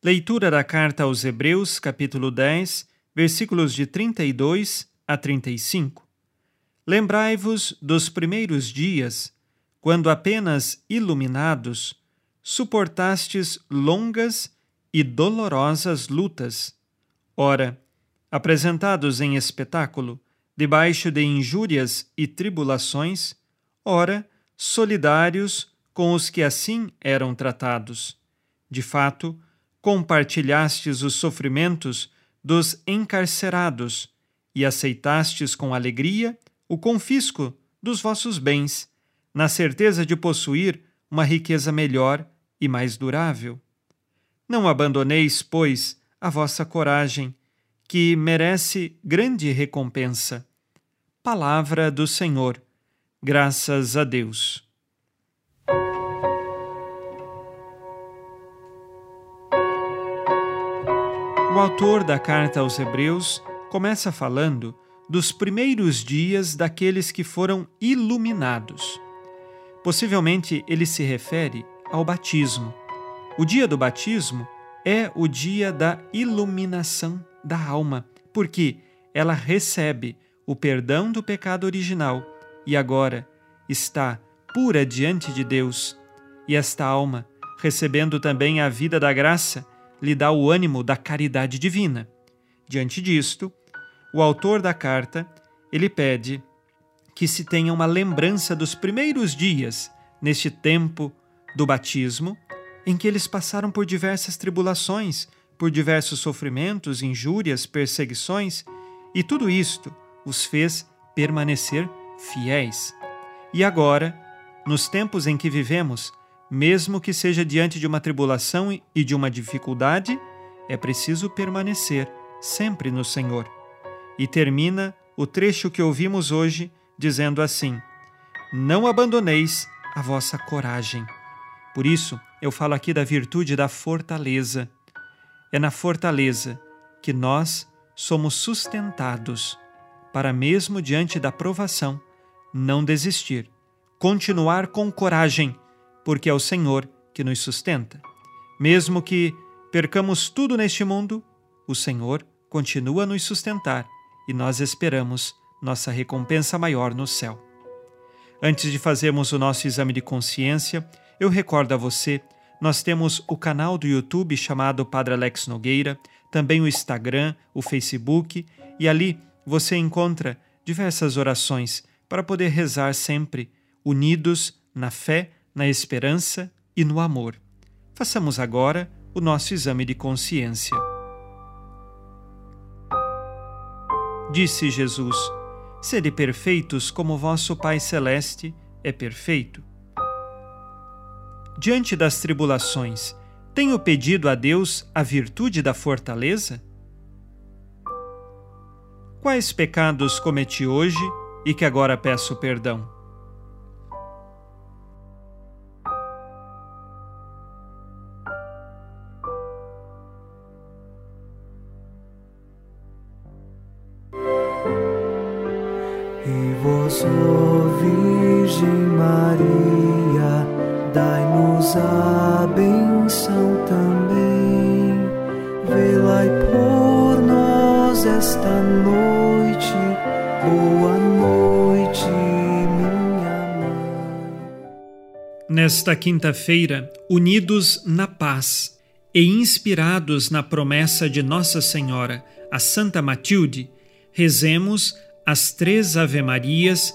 Leitura da carta aos Hebreus, capítulo 10, versículos de 32 a 35. Lembrai-vos dos primeiros dias, quando apenas iluminados, suportastes longas e dolorosas lutas. Ora, apresentados em espetáculo, debaixo de injúrias e tribulações, ora, solidários com os que assim eram tratados. De fato, compartilhastes os sofrimentos dos encarcerados e aceitastes com alegria o confisco dos vossos bens, na certeza de possuir uma riqueza melhor e mais durável. Não abandoneis, pois, a vossa coragem, que merece grande recompensa. Palavra do Senhor. Graças a Deus. O autor da carta aos Hebreus começa falando dos primeiros dias daqueles que foram iluminados. Possivelmente ele se refere ao batismo. O dia do batismo é o dia da iluminação da alma, porque ela recebe o perdão do pecado original e agora está pura diante de Deus. E esta alma, recebendo também a vida da graça, lhe dá o ânimo da caridade divina. Diante disto, o autor da carta, ele pede que se tenha uma lembrança dos primeiros dias neste tempo do batismo, em que eles passaram por diversas tribulações, por diversos sofrimentos, injúrias, perseguições, e tudo isto os fez permanecer fiéis. E agora, nos tempos em que vivemos, mesmo que seja diante de uma tribulação e de uma dificuldade, é preciso permanecer sempre no Senhor. E termina o trecho que ouvimos hoje dizendo assim: Não abandoneis a vossa coragem. Por isso, eu falo aqui da virtude da fortaleza. É na fortaleza que nós somos sustentados para, mesmo diante da provação, não desistir, continuar com coragem porque é o Senhor que nos sustenta. Mesmo que percamos tudo neste mundo, o Senhor continua a nos sustentar e nós esperamos nossa recompensa maior no céu. Antes de fazermos o nosso exame de consciência, eu recordo a você, nós temos o canal do YouTube chamado Padre Alex Nogueira, também o Instagram, o Facebook, e ali você encontra diversas orações para poder rezar sempre unidos na fé na esperança e no amor. Façamos agora o nosso exame de consciência. Disse Jesus: Sede perfeitos como vosso Pai Celeste é perfeito. Diante das tribulações, tenho pedido a Deus a virtude da fortaleza? Quais pecados cometi hoje e que agora peço perdão? Virgem Maria, dai-nos a benção também. Velai por nós esta noite. Boa noite, minha mãe. Nesta quinta-feira, unidos na paz e inspirados na promessa de Nossa Senhora, a Santa Matilde, rezemos as três Ave-Marias,